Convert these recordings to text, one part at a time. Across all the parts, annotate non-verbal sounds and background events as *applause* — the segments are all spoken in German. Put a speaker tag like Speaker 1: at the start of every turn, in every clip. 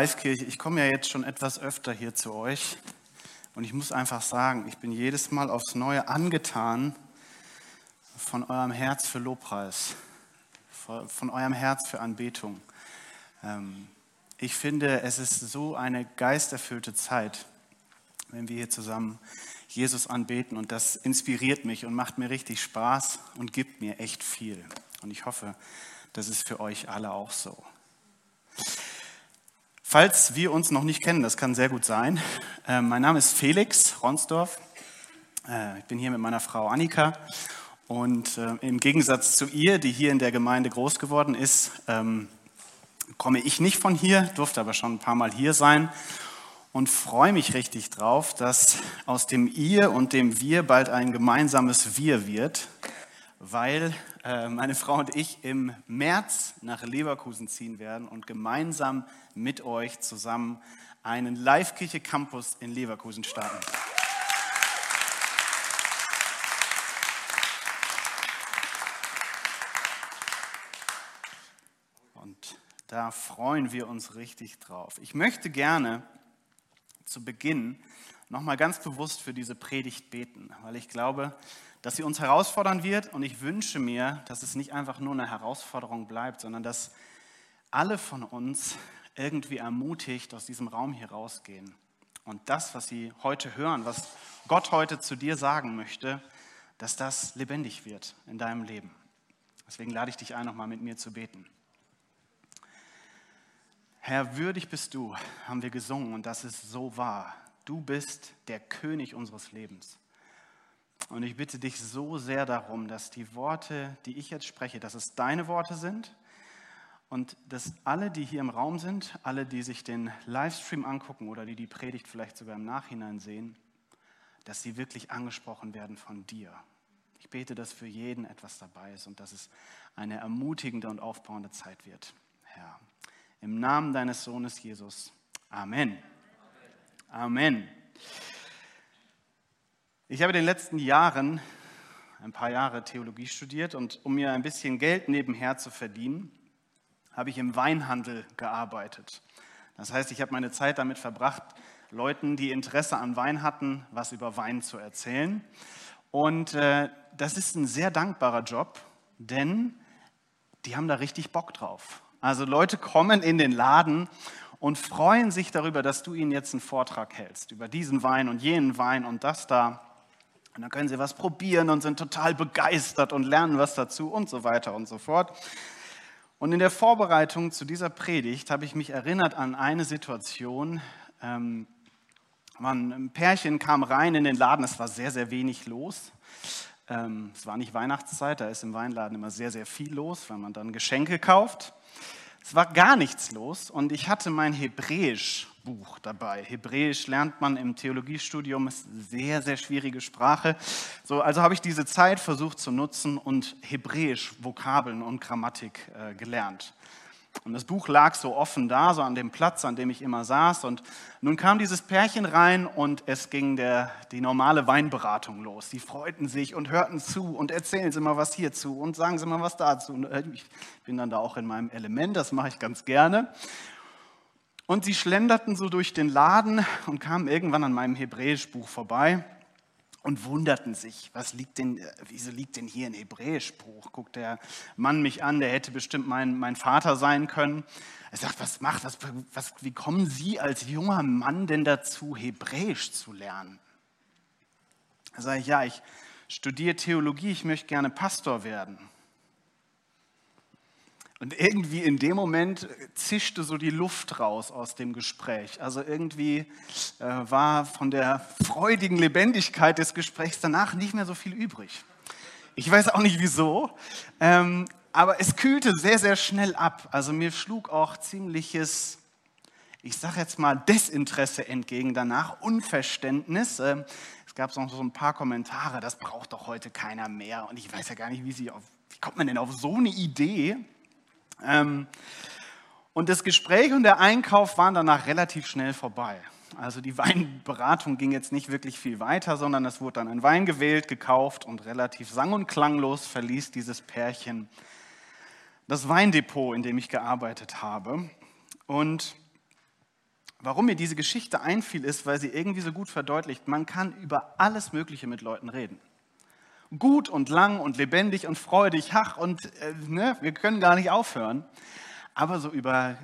Speaker 1: Livekirche. Ich komme ja jetzt schon etwas öfter hier zu euch und ich muss einfach sagen, ich bin jedes Mal aufs Neue angetan von eurem Herz für Lobpreis, von eurem Herz für Anbetung. Ähm, ich finde, es ist so eine geisterfüllte Zeit, wenn wir hier zusammen Jesus anbeten und das inspiriert mich und macht mir richtig Spaß und gibt mir echt viel. Und ich hoffe, das ist für euch alle auch so. Falls wir uns noch nicht kennen, das kann sehr gut sein. Äh, mein Name ist Felix Ronsdorf. Äh, ich bin hier mit meiner Frau Annika. Und äh, im Gegensatz zu ihr, die hier in der Gemeinde groß geworden ist, ähm, komme ich nicht von hier, durfte aber schon ein paar Mal hier sein und freue mich richtig drauf, dass aus dem Ihr und dem Wir bald ein gemeinsames Wir wird, weil meine Frau und ich im März nach Leverkusen ziehen werden und gemeinsam mit euch zusammen einen Live-Kirche Campus in Leverkusen starten. Und da freuen wir uns richtig drauf. Ich möchte gerne zu Beginn nochmal ganz bewusst für diese Predigt beten, weil ich glaube, dass sie uns herausfordern wird und ich wünsche mir, dass es nicht einfach nur eine Herausforderung bleibt, sondern dass alle von uns irgendwie ermutigt aus diesem Raum hier rausgehen und das, was sie heute hören, was Gott heute zu dir sagen möchte, dass das lebendig wird in deinem Leben. Deswegen lade ich dich ein, nochmal mit mir zu beten. Herr, würdig bist du, haben wir gesungen und das ist so wahr. Du bist der König unseres Lebens. Und ich bitte dich so sehr darum, dass die Worte, die ich jetzt spreche, dass es deine Worte sind und dass alle, die hier im Raum sind, alle, die sich den Livestream angucken oder die die Predigt vielleicht sogar im Nachhinein sehen, dass sie wirklich angesprochen werden von dir. Ich bete, dass für jeden etwas dabei ist und dass es eine ermutigende und aufbauende Zeit wird. Herr, im Namen deines Sohnes Jesus. Amen. Amen. Ich habe in den letzten Jahren ein paar Jahre Theologie studiert und um mir ein bisschen Geld nebenher zu verdienen, habe ich im Weinhandel gearbeitet. Das heißt, ich habe meine Zeit damit verbracht, Leuten, die Interesse an Wein hatten, was über Wein zu erzählen. Und äh, das ist ein sehr dankbarer Job, denn die haben da richtig Bock drauf. Also Leute kommen in den Laden und freuen sich darüber, dass du ihnen jetzt einen Vortrag hältst über diesen Wein und jenen Wein und das da. Und dann können sie was probieren und sind total begeistert und lernen was dazu und so weiter und so fort. Und in der Vorbereitung zu dieser Predigt habe ich mich erinnert an eine Situation. Ähm, ein Pärchen kam rein in den Laden, es war sehr, sehr wenig los. Ähm, es war nicht Weihnachtszeit, da ist im Weinladen immer sehr, sehr viel los, weil man dann Geschenke kauft. Es war gar nichts los und ich hatte mein Hebräisch-Buch dabei. Hebräisch lernt man im Theologiestudium, ist eine sehr, sehr schwierige Sprache. So, also habe ich diese Zeit versucht zu nutzen und Hebräisch Vokabeln und Grammatik äh, gelernt. Und das Buch lag so offen da, so an dem Platz, an dem ich immer saß. Und nun kam dieses Pärchen rein und es ging der, die normale Weinberatung los. Sie freuten sich und hörten zu und erzählen Sie mal was hierzu und sagen Sie mal was dazu. Und äh, ich bin dann da auch in meinem Element, das mache ich ganz gerne. Und sie schlenderten so durch den Laden und kamen irgendwann an meinem Hebräischbuch vorbei und wunderten sich, was liegt denn, wieso liegt denn hier ein Hebräischbuch? Guckt der Mann mich an, der hätte bestimmt mein, mein Vater sein können. Er sagt, was macht, was, was, wie kommen Sie als junger Mann denn dazu, Hebräisch zu lernen? Da sage ich, ja, ich studiere Theologie, ich möchte gerne Pastor werden. Und irgendwie in dem Moment zischte so die Luft raus aus dem Gespräch. Also irgendwie äh, war von der freudigen Lebendigkeit des Gesprächs danach nicht mehr so viel übrig. Ich weiß auch nicht wieso, ähm, aber es kühlte sehr, sehr schnell ab. Also mir schlug auch ziemliches, ich sage jetzt mal, Desinteresse entgegen danach, Unverständnis. Ähm, es gab so ein paar Kommentare, das braucht doch heute keiner mehr. Und ich weiß ja gar nicht, wie, sie auf, wie kommt man denn auf so eine Idee? Ähm, und das Gespräch und der Einkauf waren danach relativ schnell vorbei. Also die *laughs* Weinberatung ging jetzt nicht wirklich viel weiter, sondern es wurde dann ein Wein gewählt, gekauft und relativ sang- und klanglos verließ dieses Pärchen das Weindepot, in dem ich gearbeitet habe. Und Warum mir diese Geschichte einfiel, ist, weil sie irgendwie so gut verdeutlicht, man kann über alles Mögliche mit Leuten reden. Gut und lang und lebendig und freudig, ach, und äh, ne, wir können gar nicht aufhören. Aber so über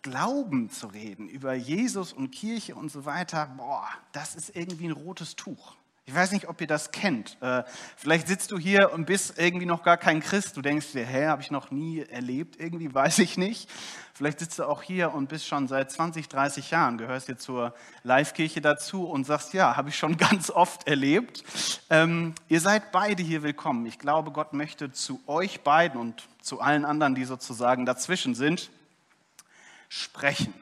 Speaker 1: Glauben zu reden, über Jesus und Kirche und so weiter, boah, das ist irgendwie ein rotes Tuch. Ich weiß nicht, ob ihr das kennt. Äh, vielleicht sitzt du hier und bist irgendwie noch gar kein Christ. Du denkst dir, hä, habe ich noch nie erlebt, irgendwie *laughs* weiß ich nicht. Vielleicht sitzt du auch hier und bist schon seit 20, 30 Jahren, gehörst dir zur Live-Kirche dazu und sagst, ja, habe ich schon *laughs* ganz oft erlebt. Ähm, ihr seid beide hier willkommen. Ich glaube, Gott möchte zu euch beiden und zu allen anderen, die sozusagen dazwischen sind, sprechen.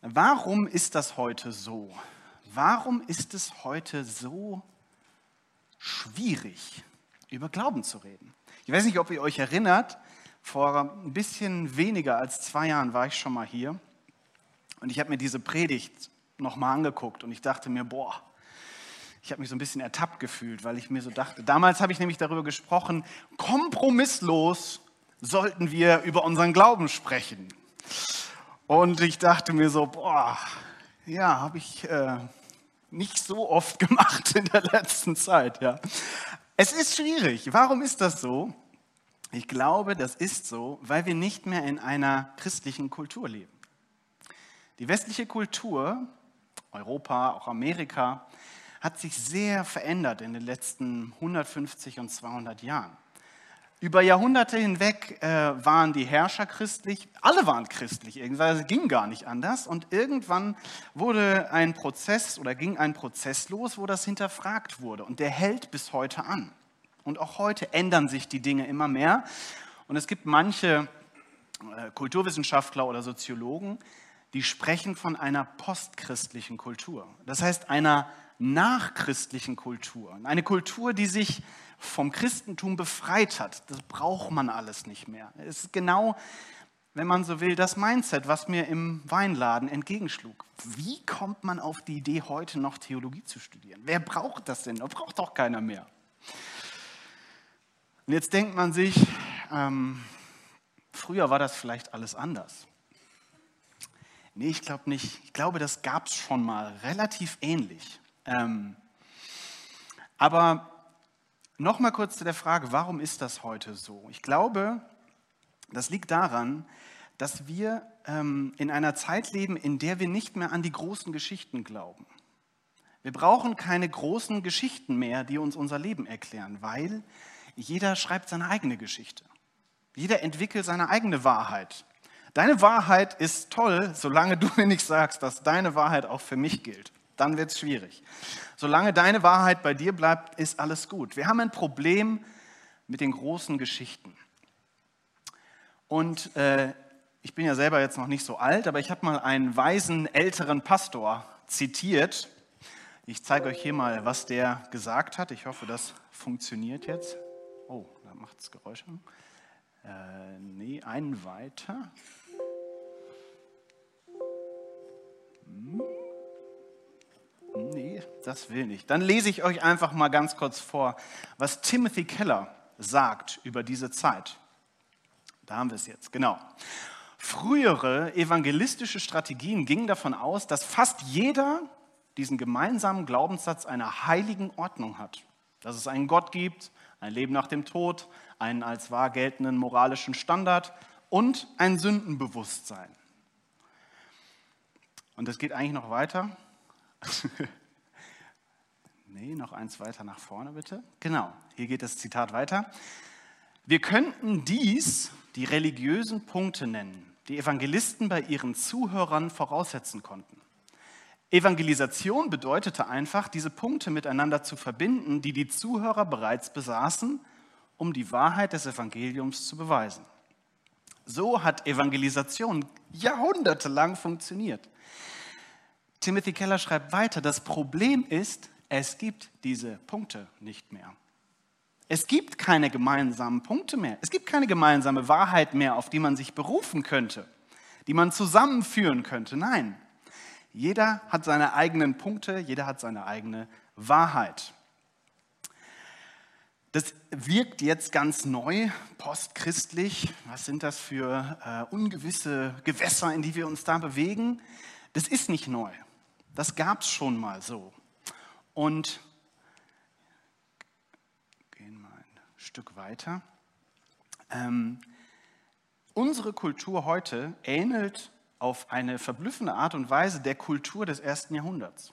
Speaker 1: Warum ist das heute so? Warum ist es heute so schwierig, über Glauben zu reden? Ich weiß nicht, ob ihr euch erinnert, vor ein bisschen weniger als zwei Jahren war ich schon mal hier und ich habe mir diese Predigt nochmal angeguckt und ich dachte mir, boah, ich habe mich so ein bisschen ertappt gefühlt, weil ich mir so dachte, damals habe ich nämlich darüber gesprochen, kompromisslos sollten wir über unseren Glauben sprechen. Und ich dachte mir so, boah, ja, habe ich äh, nicht so oft *laughs* gemacht in der letzten Zeit. Ja. Es ist schwierig. Warum ist das so? Ich glaube, das ist so, weil wir nicht mehr in einer christlichen Kultur leben. Die westliche Kultur, Europa, auch Amerika, hat sich sehr verändert in den letzten 150 und 200 Jahren. Über Jahrhunderte hinweg äh, waren die Herrscher christlich, alle waren christlich, es ging gar nicht anders. Und irgendwann wurde ein Prozess oder ging ein Prozess los, wo das hinterfragt wurde. Und der hält bis heute an. Und auch heute ändern sich die Dinge immer mehr. Und es gibt manche äh, Kulturwissenschaftler oder Soziologen, die sprechen von einer postchristlichen Kultur. Das heißt einer nachchristlichen Kultur. Eine Kultur, die sich vom Christentum befreit hat. Das braucht man alles nicht mehr. Es ist genau, wenn man so will, das Mindset, was mir im Weinladen entgegenschlug. Wie kommt man auf die Idee, heute noch Theologie zu studieren? Wer braucht das denn? Da braucht doch keiner mehr. Und jetzt denkt man sich, ähm, früher war das vielleicht alles anders. Nee, ich glaube nicht. Ich glaube, das gab es schon mal relativ ähnlich. Ähm, aber Nochmal kurz zu der Frage, warum ist das heute so? Ich glaube, das liegt daran, dass wir ähm, in einer Zeit leben, in der wir nicht mehr an die großen Geschichten glauben. Wir brauchen keine großen Geschichten mehr, die uns unser Leben erklären, weil jeder schreibt seine eigene Geschichte. Jeder entwickelt seine eigene Wahrheit. Deine Wahrheit ist toll, solange du mir nicht sagst, dass deine Wahrheit auch für mich gilt dann wird es schwierig. Solange deine Wahrheit bei dir bleibt, ist alles gut. Wir haben ein Problem mit den großen Geschichten. Und äh, ich bin ja selber jetzt noch nicht so alt, aber ich habe mal einen weisen älteren Pastor zitiert. Ich zeige euch hier mal, was der gesagt hat. Ich hoffe, das funktioniert jetzt. Oh, da macht es Geräusche. Äh, nee, einen weiter. Hm. Das will nicht. Dann lese ich euch einfach mal ganz kurz vor, was Timothy Keller sagt über diese Zeit. Da haben wir es jetzt, genau. Frühere evangelistische Strategien gingen davon aus, dass fast jeder diesen gemeinsamen Glaubenssatz einer heiligen Ordnung hat. Dass es einen Gott gibt, ein Leben nach dem Tod, einen als wahr geltenden moralischen Standard und ein Sündenbewusstsein. Und das geht eigentlich noch weiter. *laughs* nee, noch eins weiter nach vorne bitte. Genau, hier geht das Zitat weiter. Wir könnten dies die religiösen Punkte nennen, die Evangelisten bei ihren Zuhörern voraussetzen konnten. Evangelisation bedeutete einfach, diese Punkte miteinander zu verbinden, die die Zuhörer bereits besaßen, um die Wahrheit des Evangeliums zu beweisen. So hat Evangelisation jahrhundertelang funktioniert. Timothy Keller schreibt weiter, das Problem ist, es gibt diese Punkte nicht mehr. Es gibt keine gemeinsamen Punkte mehr. Es gibt keine gemeinsame Wahrheit mehr, auf die man sich berufen könnte, die man zusammenführen könnte. Nein, jeder hat seine eigenen Punkte, jeder hat seine eigene Wahrheit. Das wirkt jetzt ganz neu, postchristlich. Was sind das für äh, ungewisse Gewässer, in die wir uns da bewegen? Das ist nicht neu. Das gab es schon mal so. Und gehen mal ein Stück weiter. Ähm, unsere Kultur heute ähnelt auf eine verblüffende Art und Weise der Kultur des ersten Jahrhunderts.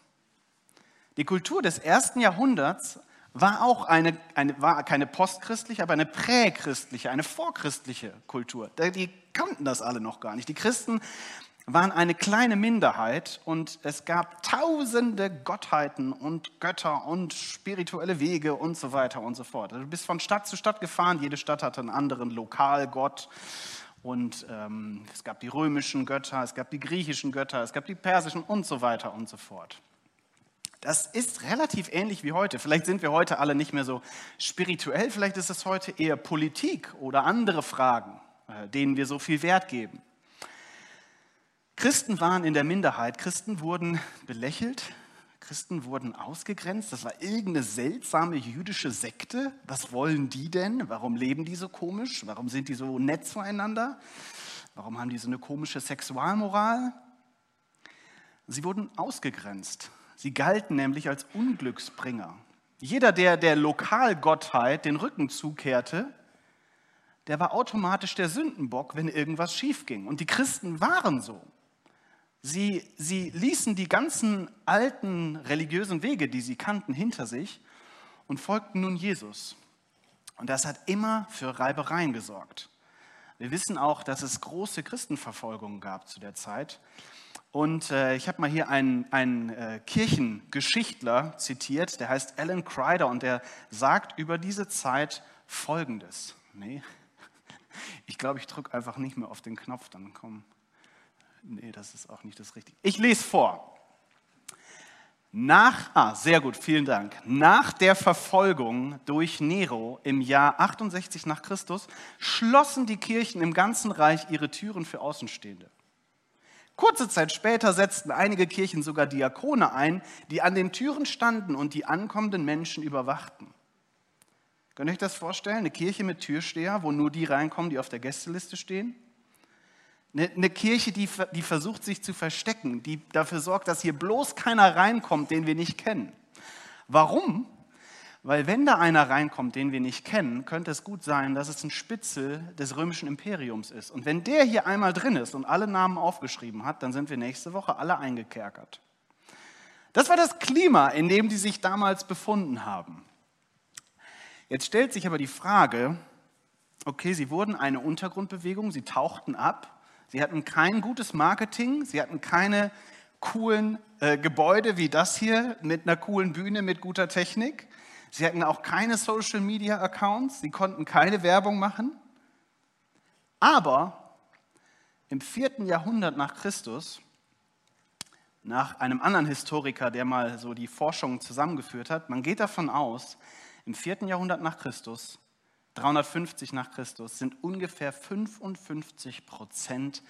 Speaker 1: Die Kultur des ersten Jahrhunderts war auch eine, eine, war keine postchristliche, aber eine prächristliche, eine vorchristliche Kultur. Die kannten das alle noch gar nicht. Die Christen waren eine kleine Minderheit und es gab tausende Gottheiten und Götter und spirituelle Wege und so weiter und so fort. Also du bist von Stadt zu Stadt gefahren, jede Stadt hatte einen anderen Lokalgott. Und ähm, es gab die römischen Götter, es gab die griechischen Götter, es gab die persischen und so weiter und so fort. Das ist relativ ähnlich wie heute. Vielleicht sind wir heute alle nicht mehr so spirituell, vielleicht ist es heute eher Politik oder andere Fragen, äh, denen wir so viel Wert geben. Christen waren in der Minderheit, Christen wurden belächelt, Christen wurden ausgegrenzt, das war irgendeine seltsame jüdische Sekte. Was wollen die denn? Warum leben die so komisch? Warum sind die so nett zueinander? Warum haben die so eine komische Sexualmoral? Sie wurden ausgegrenzt. Sie galten nämlich als Unglücksbringer. Jeder, der der Lokalgottheit den Rücken zukehrte, der war automatisch der Sündenbock, wenn irgendwas schief ging. Und die Christen waren so. Sie, sie ließen die ganzen alten religiösen Wege, die sie kannten, hinter sich und folgten nun Jesus. Und das hat immer für Reibereien gesorgt. Wir wissen auch, dass es große Christenverfolgungen gab zu der Zeit. Und äh, ich habe mal hier einen, einen äh, Kirchengeschichtler zitiert, der heißt Alan Kreider und der sagt über diese Zeit Folgendes. Nee, ich glaube, ich drücke einfach nicht mehr auf den Knopf, dann kommen. Nee, das ist auch nicht das Richtige. Ich lese vor. Nach, ah, sehr gut, vielen Dank. Nach der Verfolgung durch Nero im Jahr 68 nach Christus schlossen die Kirchen im ganzen Reich ihre Türen für Außenstehende. Kurze Zeit später setzten einige Kirchen sogar Diakone ein, die an den Türen standen und die ankommenden Menschen überwachten. Könnt ihr euch das vorstellen? Eine Kirche mit Türsteher, wo nur die reinkommen, die auf der Gästeliste stehen? Eine, Kirche, die, die versucht sich zu verstecken, die dafür sorgt, dass hier bloß keiner reinkommt, den wir nicht kennen. Warum? Weil wenn da einer reinkommt, den wir nicht kennen, könnte es gut sein, dass es ein Spitzel des römischen Imperiums ist. Und wenn der hier einmal drin ist und alle Namen aufgeschrieben hat, dann sind wir nächste Woche alle eingekerkert. Das war das Klima, in dem die sich damals befunden haben. Jetzt stellt sich aber die Frage, okay, sie wurden eine Untergrundbewegung, sie tauchten ab, sie hatten kein gutes Marketing, sie hatten keine coolen äh, Gebäude wie das hier mit einer coolen Bühne, mit guter Technik. Sie hatten auch keine Social-Media-Accounts, sie konnten keine Werbung machen. Aber im vierten Jahrhundert nach Christus, nach einem anderen Historiker, der mal so die Forschung zusammengeführt hat, man geht davon aus, im vierten Jahrhundert nach Christus, 350 nach Christus, sind ungefähr 55 Prozent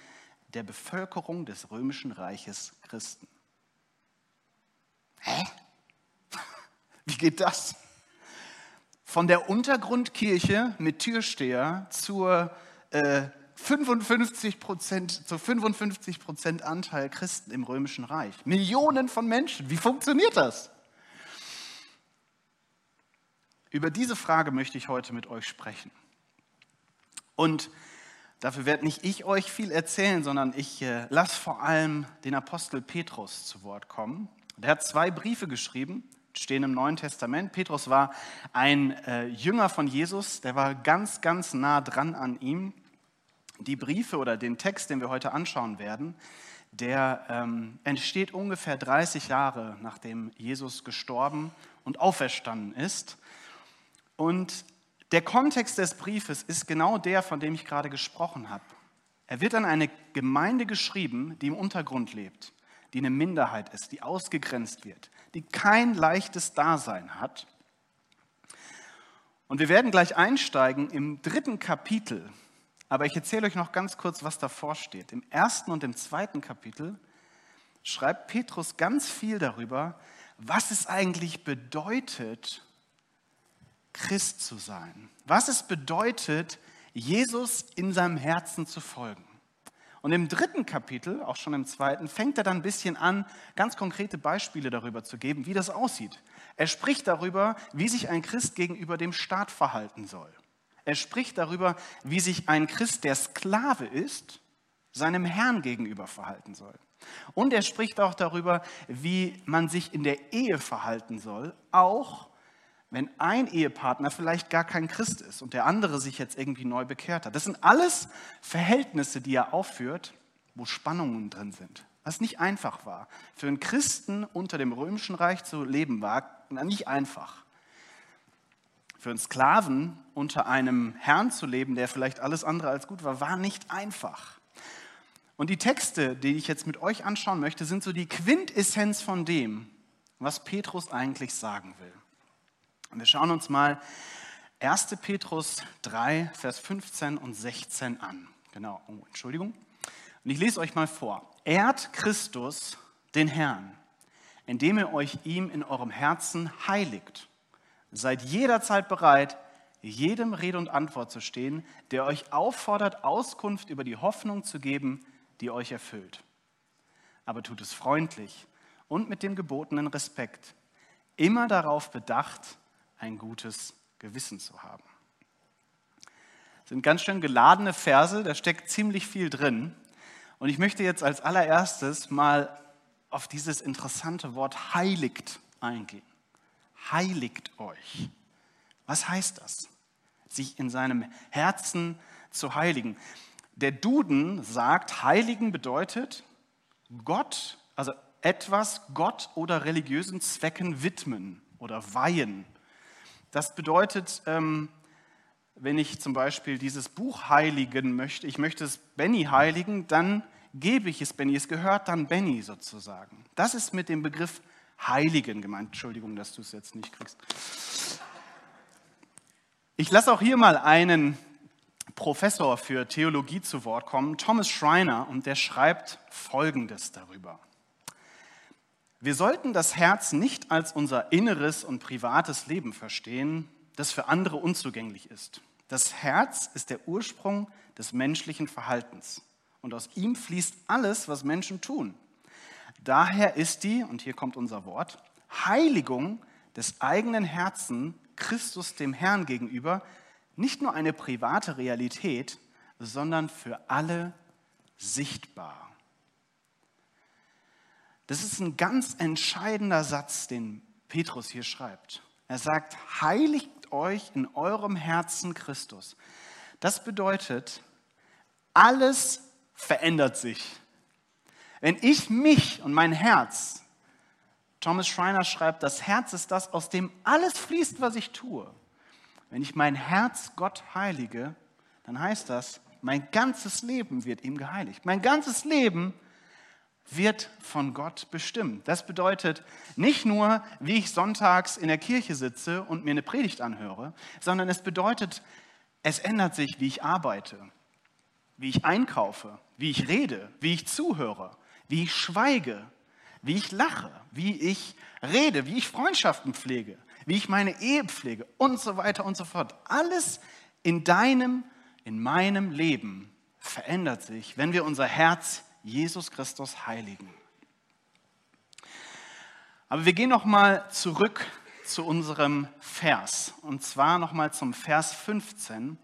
Speaker 1: der Bevölkerung des römischen Reiches Christen. Hä? *laughs* Wie geht das? von der Untergrundkirche mit Türsteher zur äh, 55 Prozent, zu 55 Prozent Anteil Christen im Römischen Reich. Millionen von Menschen. Wie funktioniert das? Über diese Frage möchte ich heute mit euch sprechen. Und dafür werde nicht ich euch viel erzählen, sondern ich äh, lasse vor allem den Apostel Petrus zu Wort kommen. Der hat zwei Briefe geschrieben stehen im Neuen Testament. Petrus war ein äh, Jünger von Jesus, der war ganz, ganz nah dran an ihm. Die Briefe oder den Text, den wir heute anschauen werden, der ähm, entsteht ungefähr 30 Jahre nachdem Jesus gestorben und auferstanden ist. Und der Kontext des Briefes ist genau der, von dem ich gerade gesprochen habe. Er wird an eine Gemeinde geschrieben, die im Untergrund lebt, die eine Minderheit ist, die ausgegrenzt wird, die kein leichtes Dasein hat. Und wir werden gleich einsteigen im dritten Kapitel, aber ich erzähle euch noch ganz kurz, was davor steht. Im ersten und im zweiten Kapitel schreibt Petrus ganz viel darüber, was es eigentlich bedeutet, Christ zu sein. Was es bedeutet, Jesus in seinem Herzen zu folgen. Und im dritten Kapitel, auch schon im zweiten, fängt er dann ein bisschen an, ganz konkrete Beispiele darüber zu geben, wie das aussieht. Er spricht darüber, wie sich ein Christ gegenüber dem Staat verhalten soll. Er spricht darüber, wie sich ein Christ, der Sklave ist, seinem Herrn gegenüber verhalten soll. Und er spricht auch darüber, wie man sich in der Ehe verhalten soll, auch wenn ein Ehepartner vielleicht gar kein Christ ist und der andere sich jetzt irgendwie neu bekehrt hat. Das sind alles Verhältnisse, die er aufführt, wo Spannungen drin sind. Was nicht einfach war. Für einen Christen unter dem römischen Reich zu leben war nicht einfach. Für einen Sklaven unter einem Herrn zu leben, der vielleicht alles andere als gut war, war nicht einfach. Und die Texte, die ich jetzt mit euch anschauen möchte, sind so die Quintessenz von dem, was Petrus eigentlich sagen will. Und wir schauen uns mal 1. Petrus 3, Vers 15 und 16 an. Genau, oh, Entschuldigung. Und ich lese euch mal vor. Ehrt Christus, den Herrn, indem ihr euch ihm in eurem Herzen heiligt. Seid jederzeit bereit, jedem Rede und Antwort zu stehen, der euch auffordert, Auskunft über die Hoffnung zu geben, die euch erfüllt. Aber tut es freundlich und mit dem gebotenen Respekt, immer darauf bedacht, ein gutes Gewissen zu haben. Das sind ganz schön geladene Verse, da steckt ziemlich viel drin. Und ich möchte jetzt als allererstes mal auf dieses interessante Wort heiligt eingehen. Heiligt euch. Was heißt das? Sich in seinem Herzen zu heiligen. Der Duden sagt, heiligen bedeutet Gott, also etwas Gott oder religiösen Zwecken widmen oder weihen das bedeutet, ähm, wenn ich zum Beispiel dieses Buch heiligen möchte, ich möchte es Benny heiligen, dann gebe ich es Benny. Es gehört dann Benny sozusagen. Das ist mit dem Begriff heiligen gemeint. Entschuldigung, dass du es jetzt nicht kriegst. Ich lasse auch hier mal einen Professor für Theologie zu Wort kommen, Thomas Schreiner, und der schreibt Folgendes darüber. Wir sollten das Herz nicht als unser inneres und privates Leben verstehen, das für andere unzugänglich ist. Das Herz ist der Ursprung des menschlichen Verhaltens und aus ihm fließt alles, was Menschen tun. Daher ist die, und hier kommt unser Wort, Heiligung des eigenen Herzens Christus dem Herrn gegenüber nicht nur eine private Realität, sondern für alle sichtbar. Das ist ein ganz entscheidender Satz, den Petrus hier schreibt. Er sagt, heiligt euch in eurem Herzen Christus. Das bedeutet, alles verändert sich. Wenn ich mich und mein Herz, Thomas Schreiner schreibt, das Herz ist das, aus dem alles fließt, was ich tue. Wenn ich mein Herz Gott heilige, dann heißt das, mein ganzes Leben wird ihm geheiligt. Mein ganzes Leben wird von Gott bestimmt. Das bedeutet nicht nur, wie ich sonntags in der Kirche sitze und mir eine Predigt anhöre, sondern es bedeutet, es ändert sich, wie ich arbeite, wie ich einkaufe, wie ich rede, wie ich zuhöre, wie ich schweige, wie ich lache, wie ich rede, wie ich Freundschaften pflege, wie ich meine Ehe pflege und so weiter und so fort. Alles in deinem, in meinem Leben verändert sich, wenn wir unser Herz Jesus Christus heiligen. Aber wir gehen noch mal zurück zu unserem Vers und zwar noch mal zum Vers 15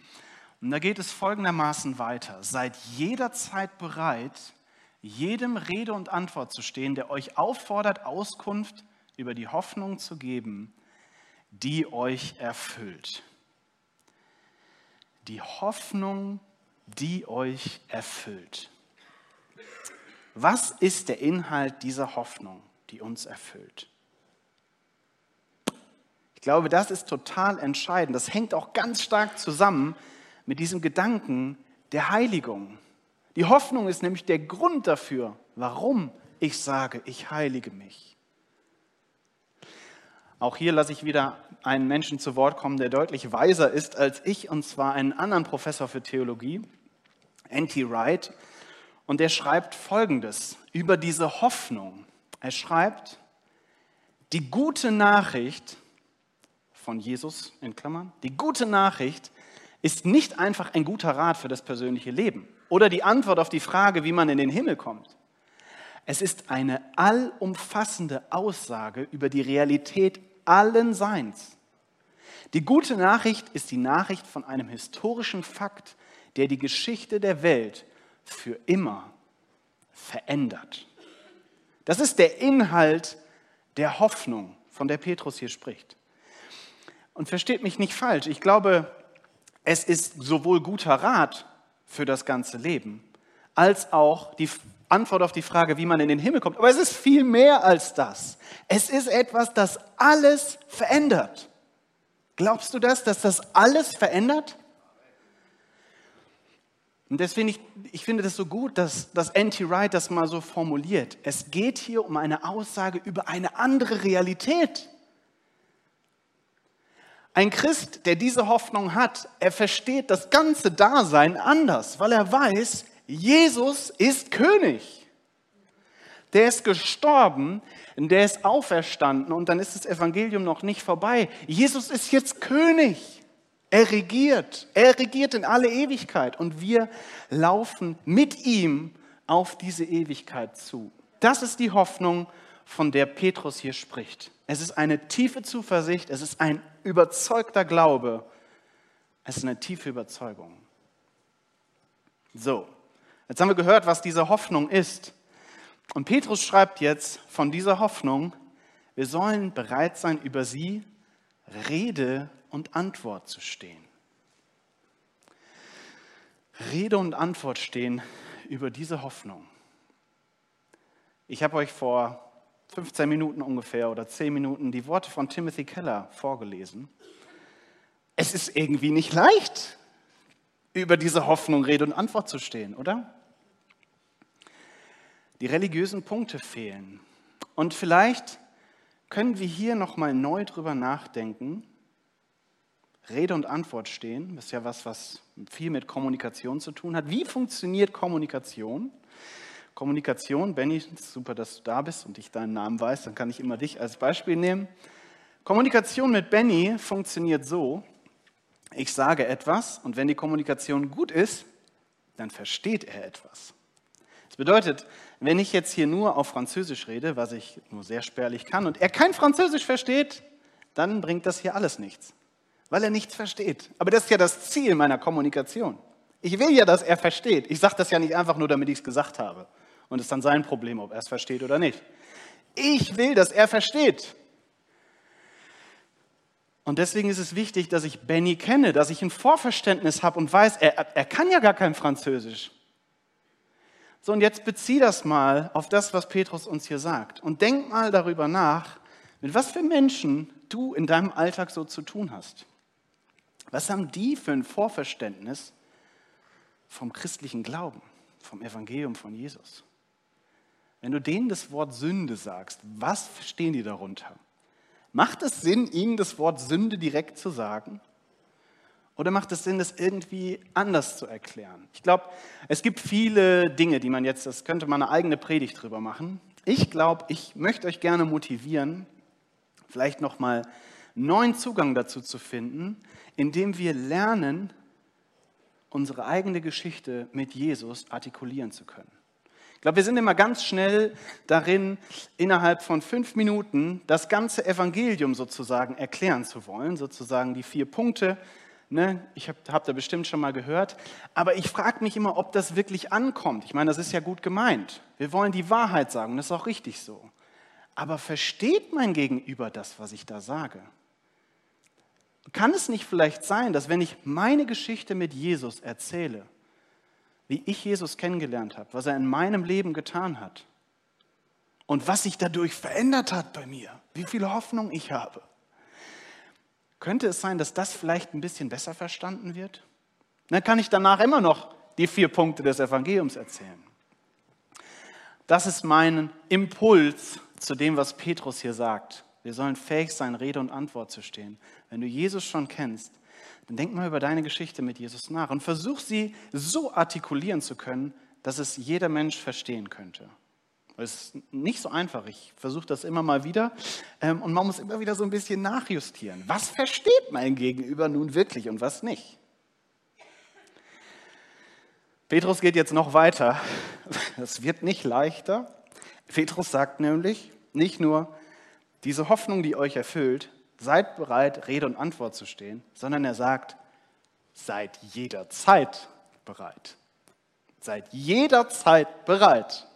Speaker 1: und da geht es folgendermaßen weiter: Seid jederzeit bereit, jedem Rede und Antwort zu stehen, der euch auffordert, Auskunft über die Hoffnung zu geben, die euch erfüllt. Die Hoffnung, die euch erfüllt. Was ist der Inhalt dieser Hoffnung, die uns erfüllt? Ich glaube, das ist total entscheidend. Das hängt auch ganz stark zusammen mit diesem Gedanken der Heiligung. Die Hoffnung ist nämlich der Grund dafür, warum ich sage, ich heilige mich. Auch hier lasse ich wieder einen Menschen zu Wort kommen, der deutlich weiser ist als ich, und zwar einen anderen Professor für Theologie, N.T. Wright. Und er schreibt Folgendes über diese Hoffnung. Er schreibt, die gute Nachricht von Jesus in Klammern. Die gute Nachricht ist nicht einfach ein guter Rat für das persönliche Leben oder die Antwort auf die Frage, wie man in den Himmel kommt. Es ist eine allumfassende Aussage über die Realität allen Seins. Die gute Nachricht ist die Nachricht von einem historischen Fakt, der die Geschichte der Welt für immer verändert. Das ist der Inhalt der Hoffnung, von der Petrus hier spricht. Und versteht mich nicht falsch, ich glaube, es ist sowohl guter Rat für das ganze Leben, als auch die Antwort auf die Frage, wie man in den Himmel kommt. Aber es ist viel mehr als das. Es ist etwas, das alles verändert. Glaubst du das, dass das alles verändert? Und deswegen, ich, ich finde das so gut, dass, dass N.T. Wright das mal so formuliert. Es geht hier um eine Aussage über eine andere Realität. Ein Christ, der diese Hoffnung hat, er versteht das ganze Dasein anders, weil er weiß, Jesus ist König. Der ist gestorben, der ist auferstanden und dann ist das Evangelium noch nicht vorbei. Jesus ist jetzt König. Er regiert. Er regiert in alle Ewigkeit und wir laufen mit ihm auf diese Ewigkeit zu. Das ist die Hoffnung, von der Petrus hier spricht. Es ist eine tiefe Zuversicht, es ist ein überzeugter Glaube, es ist eine tiefe Überzeugung. So, jetzt haben wir gehört, was diese Hoffnung ist. Und Petrus schreibt jetzt von dieser Hoffnung, wir sollen bereit sein, über sie Rede und Antwort zu stehen. Rede und Antwort stehen über diese Hoffnung. Ich habe euch vor 15 Minuten ungefähr oder 10 Minuten die Worte von Timothy Keller vorgelesen. Es ist irgendwie nicht leicht, über diese Hoffnung Rede und Antwort zu stehen, oder? Die religiösen Punkte fehlen. Und vielleicht können wir hier nochmal neu drüber nachdenken. Rede und Antwort stehen, das ist ja was, was viel mit Kommunikation zu tun hat. Wie funktioniert Kommunikation? Kommunikation, Benny, super, dass du da bist und ich deinen Namen weiß, dann kann ich immer dich als Beispiel nehmen. Kommunikation mit Benny funktioniert so, ich sage etwas und wenn die Kommunikation gut ist, dann versteht er etwas. Das bedeutet, wenn ich jetzt hier nur auf Französisch rede, was ich nur sehr spärlich kann, und er kein Französisch versteht, dann bringt das hier alles nichts, weil er nichts versteht. Aber das ist ja das Ziel meiner Kommunikation. Ich will ja, dass er versteht. Ich sage das ja nicht einfach nur, damit ich es gesagt habe. Und es ist dann sein Problem, ob er es versteht oder nicht. Ich will, dass er versteht. Und deswegen ist es wichtig, dass ich Benny kenne, dass ich ein Vorverständnis habe und weiß, er, er kann ja gar kein Französisch. So, und jetzt bezieh das mal auf das, was Petrus uns hier sagt. Und denk mal darüber nach, mit was für Menschen du in deinem Alltag so zu tun hast. Was haben die für ein Vorverständnis vom christlichen Glauben, vom Evangelium von Jesus? Wenn du denen das Wort Sünde sagst, was verstehen die darunter? Macht es Sinn, ihnen das Wort Sünde direkt zu sagen? Oder macht es Sinn, das irgendwie anders zu erklären? Ich glaube, es gibt viele Dinge, die man jetzt, das könnte man eine eigene Predigt drüber machen. Ich glaube, ich möchte euch gerne motivieren, vielleicht nochmal neuen Zugang dazu zu finden, indem wir lernen, unsere eigene Geschichte mit Jesus artikulieren zu können. Ich glaube, wir sind immer ganz schnell darin, innerhalb von fünf Minuten das ganze Evangelium sozusagen erklären zu wollen, sozusagen die vier Punkte. Ne? Ich habe hab da bestimmt schon mal gehört. Aber ich frage mich immer, ob das wirklich ankommt. Ich meine, das ist ja gut gemeint. Wir wollen die Wahrheit sagen, das ist auch richtig so. Aber versteht mein Gegenüber das, was ich da sage? Kann es nicht vielleicht sein, dass wenn ich meine Geschichte mit Jesus erzähle, wie ich Jesus kennengelernt habe, was er in meinem Leben getan hat und was sich dadurch verändert hat bei mir, wie viel Hoffnung ich habe. Könnte es sein, dass das vielleicht ein bisschen besser verstanden wird? Dann kann ich danach immer noch die vier Punkte des Evangeliums erzählen. Das ist mein Impuls zu dem, was Petrus hier sagt. Wir sollen fähig sein, Rede und Antwort zu stehen. Wenn du Jesus schon kennst, dann denk mal über deine Geschichte mit Jesus nach und versuch sie so artikulieren zu können, dass es jeder Mensch verstehen könnte. Es ist nicht so einfach. Ich versuche das immer mal wieder. Ähm, und man muss immer wieder so ein bisschen nachjustieren. Was versteht mein Gegenüber nun wirklich und was nicht? Petrus geht jetzt noch weiter. Es wird nicht leichter. Petrus sagt nämlich nicht nur, diese Hoffnung, die euch erfüllt, seid bereit, Rede und Antwort zu stehen, sondern er sagt, seid jederzeit bereit. Seid jederzeit bereit.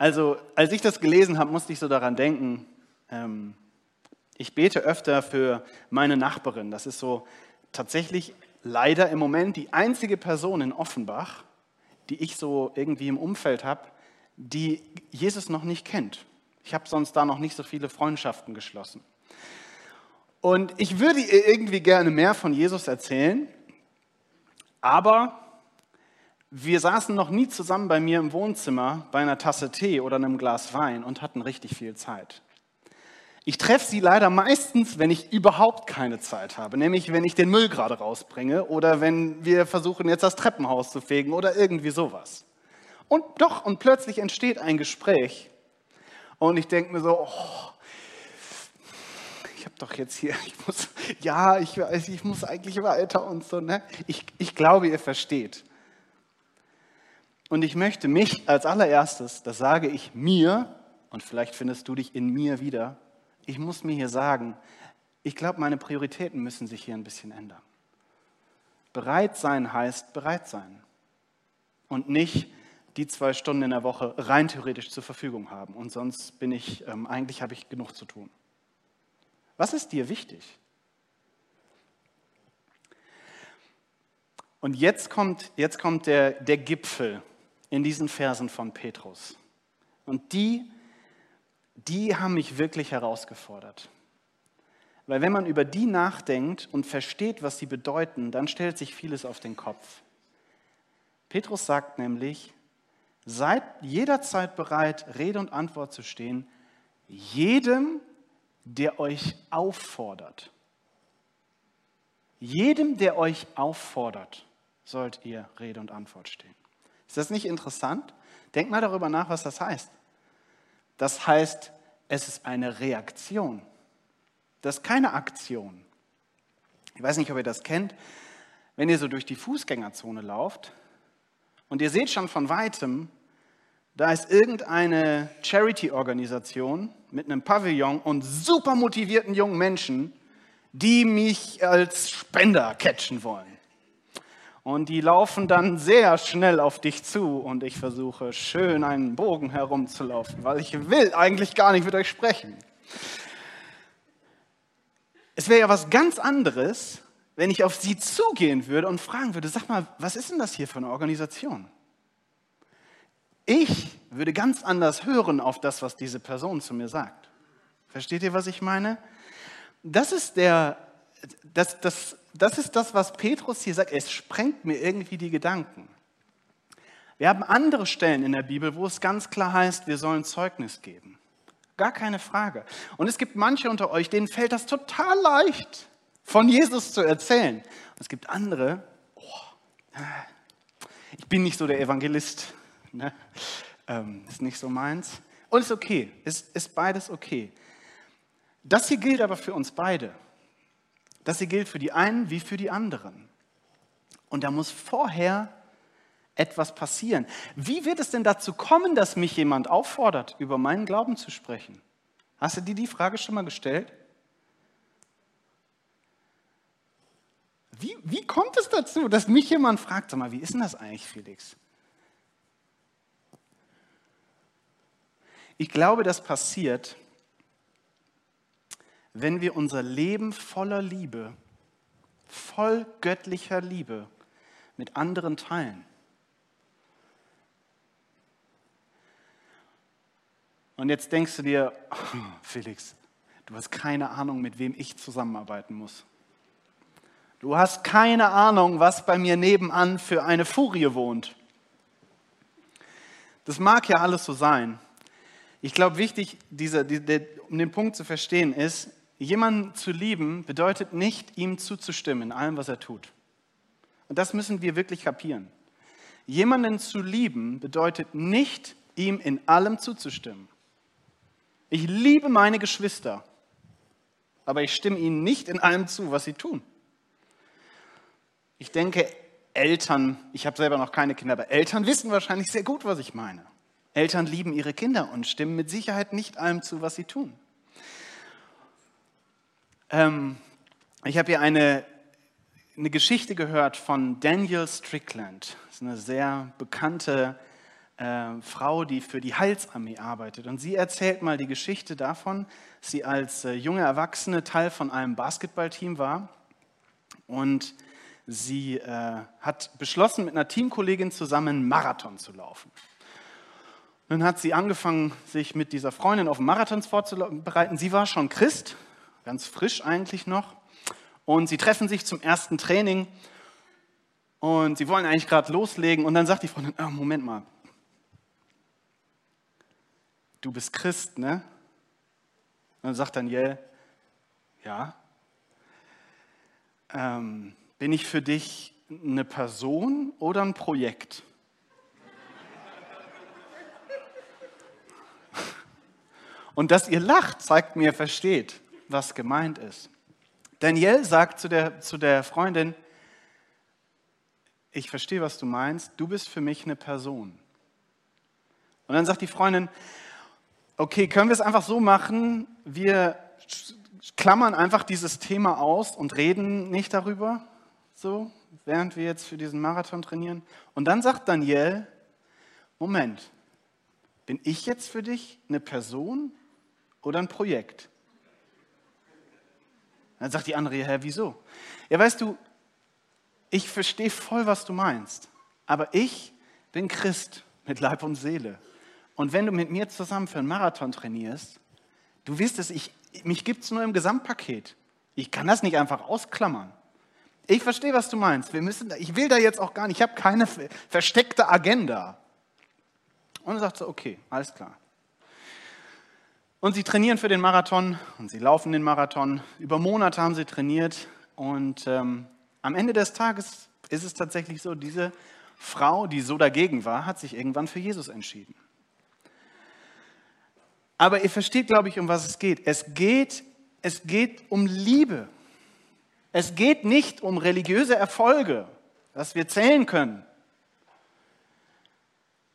Speaker 1: Also, als ich das gelesen habe, musste ich so daran denken, ähm, ich bete öfter für meine Nachbarin. Das ist so tatsächlich leider im Moment die einzige Person in Offenbach, die ich so irgendwie im Umfeld habe, die Jesus noch nicht kennt. Ich habe sonst da noch nicht so viele Freundschaften geschlossen. Und ich würde ihr irgendwie gerne mehr von Jesus erzählen, aber wir saßen noch nie zusammen bei mir im Wohnzimmer bei einer Tasse Tee oder einem Glas Wein und hatten richtig viel Zeit. Ich treffe sie leider meistens, wenn ich überhaupt keine Zeit habe, nämlich wenn ich den Müll gerade rausbringe oder wenn wir versuchen jetzt das Treppenhaus zu fegen oder irgendwie sowas. Und doch, und plötzlich entsteht ein Gespräch und ich denke mir so, oh, ich habe doch jetzt hier, *laughs* ich muss, ja, ich weiß, ich muss eigentlich weiter und so. Ne? Ich, ich glaube, ihr versteht. Und ich möchte mich als allererstes, das sage ich mir, und vielleicht findest du dich in mir wieder, ich muss mir hier sagen, ich glaube, meine Prioritäten müssen sich hier ein bisschen ändern. Bereit sein heißt bereit sein. Und nicht die zwei Stunden in der Woche rein theoretisch zur Verfügung haben. Und sonst bin ich, ähm, eigentlich habe ich genug zu tun. Was ist dir wichtig? Und jetzt kommt, jetzt kommt der, der Gipfel in diesen Versen von Petrus. Und die, die haben mich wirklich herausgefordert. Weil wenn man über die nachdenkt und versteht, was sie bedeuten, dann stellt sich vieles auf den Kopf. Petrus sagt nämlich, seid jederzeit bereit, Rede und Antwort zu stehen, jedem, der euch auffordert. Jedem, der euch auffordert, sollt ihr Rede und Antwort stehen. Ist das nicht interessant? Denkt mal darüber nach, was das heißt. Das heißt, es ist eine Reaktion. Das ist keine Aktion. Ich weiß nicht, ob ihr das kennt. Wenn ihr so durch die Fußgängerzone lauft und ihr seht schon von weitem, da ist irgendeine Charity-Organisation mit einem Pavillon und super motivierten jungen Menschen, die mich als Spender catchen wollen. Und die laufen dann sehr schnell auf dich zu und ich versuche schön einen Bogen herumzulaufen, weil ich will eigentlich gar nicht mit euch sprechen. Es wäre ja was ganz anderes, wenn ich auf sie zugehen würde und fragen würde, sag mal, was ist denn das hier für eine Organisation? Ich würde ganz anders hören auf das, was diese Person zu mir sagt. Versteht ihr, was ich meine? Das ist, der, das, das, das, ist das, was Petrus hier sagt. Es sprengt mir irgendwie die Gedanken. Wir haben andere Stellen in der Bibel, wo es ganz klar heißt, wir sollen Zeugnis geben. Gar keine Frage. Und es gibt manche unter euch, denen fällt das total leicht, von Jesus zu erzählen. Und es gibt andere, oh, ich bin nicht so der Evangelist. Ne? Ähm, ist nicht so meins. Und ist okay, ist, ist beides okay. Das hier gilt aber für uns beide. Das hier gilt für die einen wie für die anderen. Und da muss vorher etwas passieren. Wie wird es denn dazu kommen, dass mich jemand auffordert, über meinen Glauben zu sprechen? Hast du dir die Frage schon mal gestellt? Wie, wie kommt es dazu, dass mich jemand fragt, sag mal, wie ist denn das eigentlich, Felix? Ich glaube, das passiert, wenn wir unser Leben voller Liebe, voll göttlicher Liebe mit anderen teilen. Und jetzt denkst du dir, *laughs* Felix, du hast keine Ahnung, mit wem ich zusammenarbeiten muss. Du hast keine Ahnung, was bei mir nebenan für eine Furie wohnt. Das mag ja alles so sein. Ich glaube, wichtig, dieser, um den Punkt zu verstehen, ist, jemanden zu lieben bedeutet nicht, ihm zuzustimmen in allem, was er tut. Und das müssen wir wirklich kapieren. Jemanden zu lieben bedeutet nicht, ihm in allem zuzustimmen. Ich liebe meine Geschwister, aber ich stimme ihnen nicht in allem zu, was sie tun. Ich denke, Eltern, ich habe selber noch keine Kinder, aber Eltern wissen wahrscheinlich sehr gut, was ich meine. Eltern lieben ihre Kinder und stimmen mit Sicherheit nicht allem zu, was sie tun. Ähm, ich habe hier eine, eine Geschichte gehört von Daniel Strickland. Das ist eine sehr bekannte äh, Frau, die für die Heilsarmee arbeitet. Und sie erzählt mal die Geschichte davon, dass sie als äh, junge Erwachsene Teil von einem Basketballteam war. Und sie äh, hat beschlossen, mit einer Teamkollegin zusammen einen Marathon zu laufen. Dann hat sie angefangen, sich mit dieser Freundin auf Marathons vorzubereiten. Sie war schon Christ, ganz frisch eigentlich noch. Und sie treffen sich zum ersten Training und sie wollen eigentlich gerade loslegen. Und dann sagt die Freundin, oh, Moment mal, du bist Christ, ne? Und dann sagt Daniel, ja. Ähm, bin ich für dich eine Person oder ein Projekt? *laughs* Und dass ihr lacht, zeigt mir, versteht, was gemeint ist. Daniel sagt zu der, zu der Freundin, ich verstehe, was du meinst, du bist für mich eine Person. Und dann sagt die Freundin, okay, können wir es einfach so machen, wir klammern einfach dieses Thema aus und reden nicht darüber, so, während wir jetzt für diesen Marathon trainieren. Und dann sagt Daniel, Moment, bin ich jetzt für dich eine Person oder ein Projekt? Dann sagt die andere, ja, wieso? Ja, weißt du, ich verstehe voll, was du meinst, aber ich bin Christ mit Leib und Seele. Und wenn du mit mir zusammen für einen Marathon trainierst, du wirst es, ich, mich gibt es nur im Gesamtpaket. Ich kann das nicht einfach ausklammern. Ich verstehe, was du meinst. Wir müssen, ich will da jetzt auch gar nicht, ich habe keine versteckte Agenda. Und er sagt so, okay, alles klar. Und sie trainieren für den Marathon und sie laufen den Marathon. Über Monate haben sie trainiert und ähm, am Ende des Tages ist es tatsächlich so, diese Frau, die so dagegen war, hat sich irgendwann für Jesus entschieden. Aber ihr versteht, glaube ich, um was es geht. Es geht, es geht um Liebe. Es geht nicht um religiöse Erfolge, dass wir zählen können,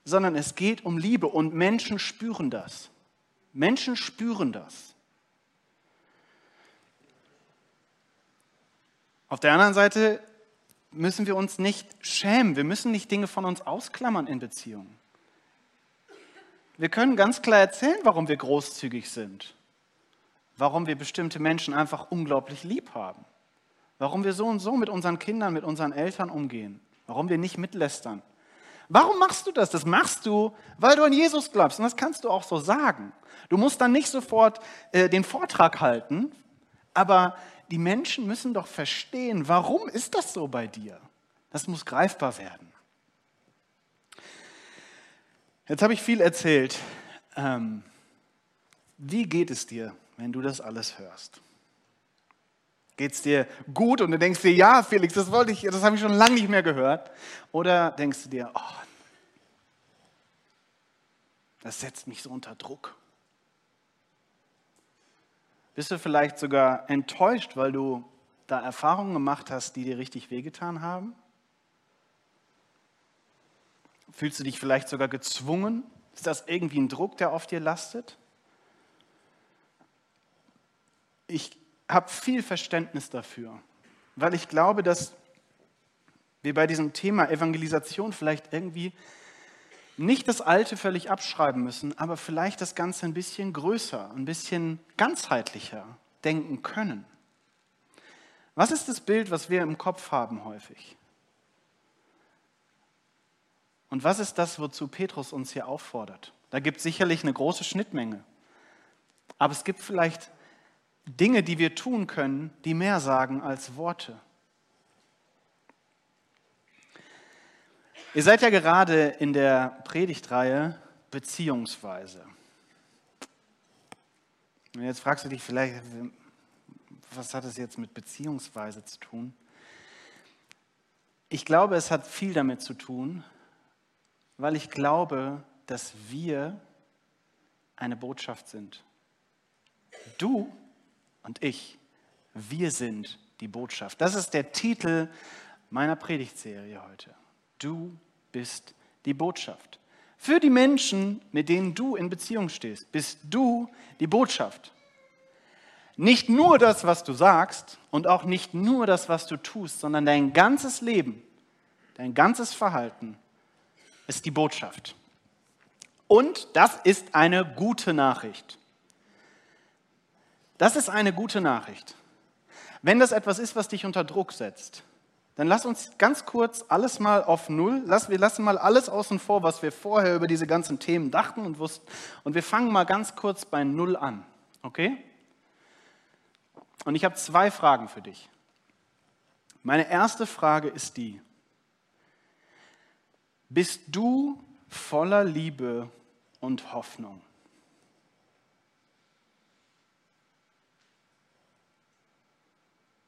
Speaker 1: sondern es geht um Liebe und Menschen spüren das. Menschen spüren das. Auf der anderen Seite müssen wir uns nicht schämen. Wir müssen nicht Dinge von uns ausklammern in Beziehungen. Wir können ganz klar erzählen, warum wir großzügig sind, warum wir bestimmte Menschen einfach unglaublich lieb haben, warum wir so und so mit unseren Kindern, mit unseren Eltern umgehen, warum wir nicht mitlästern. Warum machst du das? Das machst du, weil du an Jesus glaubst. Und das kannst du auch so sagen. Du musst dann nicht sofort äh, den Vortrag halten, aber die Menschen müssen doch verstehen, warum ist das so bei dir? Das muss greifbar werden. Jetzt habe ich viel erzählt. Ähm, wie geht es dir, wenn du das alles hörst? Geht es dir gut und du denkst dir, ja, Felix, das wollte ich, das habe ich schon lange nicht mehr gehört? Oder denkst du dir, oh, das setzt mich so unter Druck? Bist du vielleicht sogar enttäuscht, weil du da Erfahrungen gemacht hast, die dir richtig wehgetan haben? Fühlst du dich vielleicht sogar gezwungen? Ist das irgendwie ein Druck, der auf dir lastet? Ich habe viel Verständnis dafür, weil ich glaube, dass wir bei diesem Thema Evangelisation vielleicht irgendwie nicht das Alte völlig abschreiben müssen, aber vielleicht das Ganze ein bisschen größer, ein bisschen ganzheitlicher denken können. Was ist das Bild, was wir im Kopf haben häufig? Und was ist das, wozu Petrus uns hier auffordert? Da gibt es sicherlich eine große Schnittmenge. Aber es gibt vielleicht Dinge, die wir tun können, die mehr sagen als Worte. Ihr seid ja gerade in der Predigtreihe Beziehungsweise. Und jetzt fragst du dich vielleicht, was hat es jetzt mit Beziehungsweise zu tun? Ich glaube, es hat viel damit zu tun, weil ich glaube, dass wir eine Botschaft sind. Du und ich, wir sind die Botschaft. Das ist der Titel meiner Predigtserie heute. Du bist die Botschaft. Für die Menschen, mit denen du in Beziehung stehst, bist du die Botschaft. Nicht nur das, was du sagst und auch nicht nur das, was du tust, sondern dein ganzes Leben, dein ganzes Verhalten ist die Botschaft. Und das ist eine gute Nachricht. Das ist eine gute Nachricht. Wenn das etwas ist, was dich unter Druck setzt, dann lass uns ganz kurz alles mal auf Null, lass, wir lassen mal alles außen vor, was wir vorher über diese ganzen Themen dachten und wussten. Und wir fangen mal ganz kurz bei Null an. Okay? Und ich habe zwei Fragen für dich. Meine erste Frage ist die, bist du voller Liebe und Hoffnung?